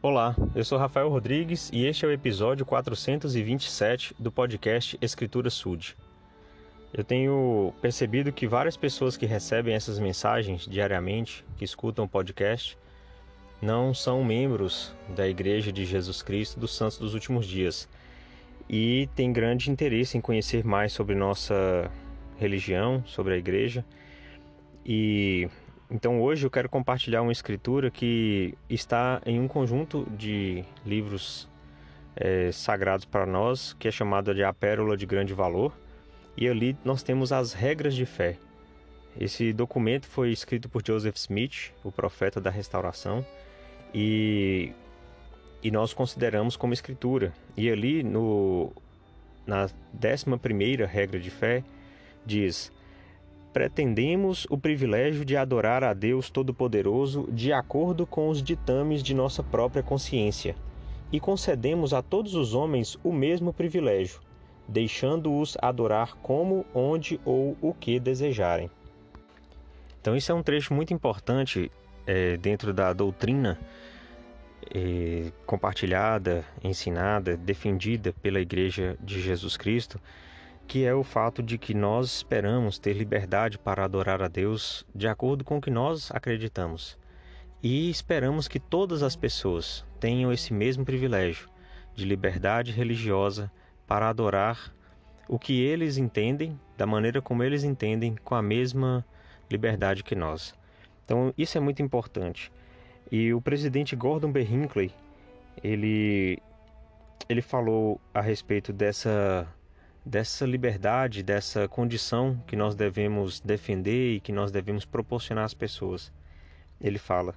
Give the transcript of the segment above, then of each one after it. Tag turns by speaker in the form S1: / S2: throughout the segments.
S1: Olá, eu sou Rafael Rodrigues e este é o episódio 427 do podcast Escritura Sud. Eu tenho percebido que várias pessoas que recebem essas mensagens diariamente, que escutam o podcast, não são membros da Igreja de Jesus Cristo dos Santos dos Últimos Dias e têm grande interesse em conhecer mais sobre nossa religião, sobre a igreja. E então hoje eu quero compartilhar uma escritura que está em um conjunto de livros é, sagrados para nós, que é chamada de A Pérola de Grande Valor, e ali nós temos as regras de fé. Esse documento foi escrito por Joseph Smith, o profeta da restauração, e, e nós consideramos como escritura. E ali no, na décima primeira regra de fé diz pretendemos o privilégio de adorar a Deus Todo-Poderoso de acordo com os ditames de nossa própria consciência, e concedemos a todos os homens o mesmo privilégio, deixando-os adorar como, onde ou o que desejarem. Então, isso é um trecho muito importante é, dentro da doutrina é, compartilhada, ensinada, defendida pela Igreja de Jesus Cristo que é o fato de que nós esperamos ter liberdade para adorar a Deus de acordo com o que nós acreditamos. E esperamos que todas as pessoas tenham esse mesmo privilégio de liberdade religiosa para adorar o que eles entendem, da maneira como eles entendem, com a mesma liberdade que nós. Então, isso é muito importante. E o presidente Gordon B. Hinckley, ele, ele falou a respeito dessa dessa liberdade, dessa condição que nós devemos defender e que nós devemos proporcionar às pessoas. Ele fala: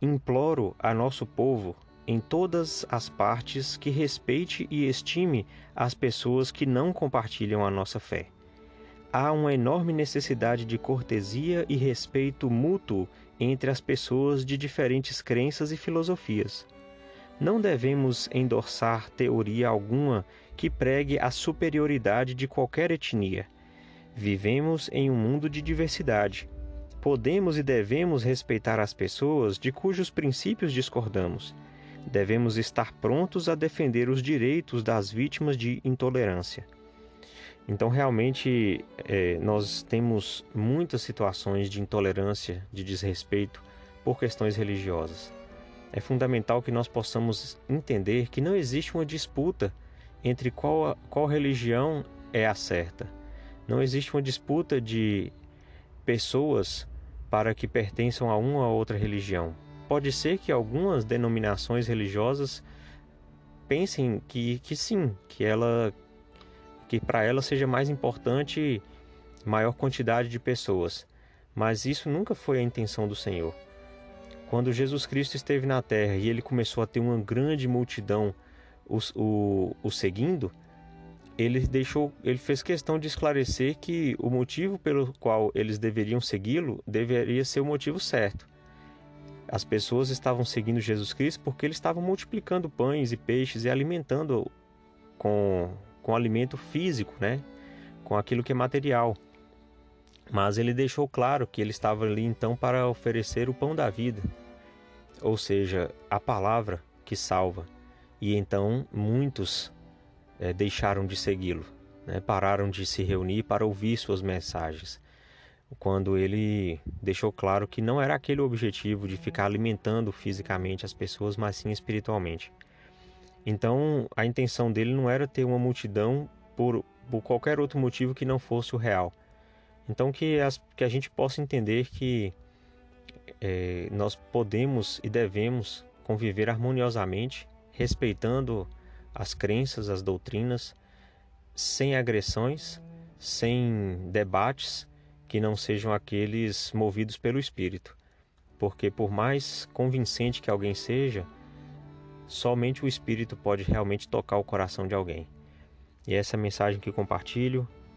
S1: Imploro a nosso povo em todas as partes que respeite e estime as pessoas que não compartilham a nossa fé. Há uma enorme necessidade de cortesia e respeito mútuo entre as pessoas de diferentes crenças e filosofias. Não devemos endossar teoria alguma que pregue a superioridade de qualquer etnia. Vivemos em um mundo de diversidade. Podemos e devemos respeitar as pessoas de cujos princípios discordamos. Devemos estar prontos a defender os direitos das vítimas de intolerância. Então, realmente, é, nós temos muitas situações de intolerância, de desrespeito por questões religiosas. É fundamental que nós possamos entender que não existe uma disputa entre qual, qual religião é a certa. Não existe uma disputa de pessoas para que pertençam a uma ou outra religião. Pode ser que algumas denominações religiosas pensem que, que sim, que ela que para ela seja mais importante maior quantidade de pessoas. Mas isso nunca foi a intenção do Senhor. Quando Jesus Cristo esteve na terra e ele começou a ter uma grande multidão o, o, o seguindo, ele deixou, ele fez questão de esclarecer que o motivo pelo qual eles deveriam segui-lo deveria ser o motivo certo. As pessoas estavam seguindo Jesus Cristo porque ele estava multiplicando pães e peixes e alimentando com, com alimento físico, né? com aquilo que é material. Mas ele deixou claro que ele estava ali então para oferecer o pão da vida, ou seja, a palavra que salva. E então muitos é, deixaram de segui-lo, né? pararam de se reunir para ouvir suas mensagens. Quando ele deixou claro que não era aquele o objetivo de ficar alimentando fisicamente as pessoas, mas sim espiritualmente. Então a intenção dele não era ter uma multidão por, por qualquer outro motivo que não fosse o real. Então que, as, que a gente possa entender que é, nós podemos e devemos conviver harmoniosamente respeitando as crenças, as doutrinas, sem agressões, sem debates que não sejam aqueles movidos pelo espírito. Porque por mais convincente que alguém seja, somente o espírito pode realmente tocar o coração de alguém. E essa é a mensagem que compartilho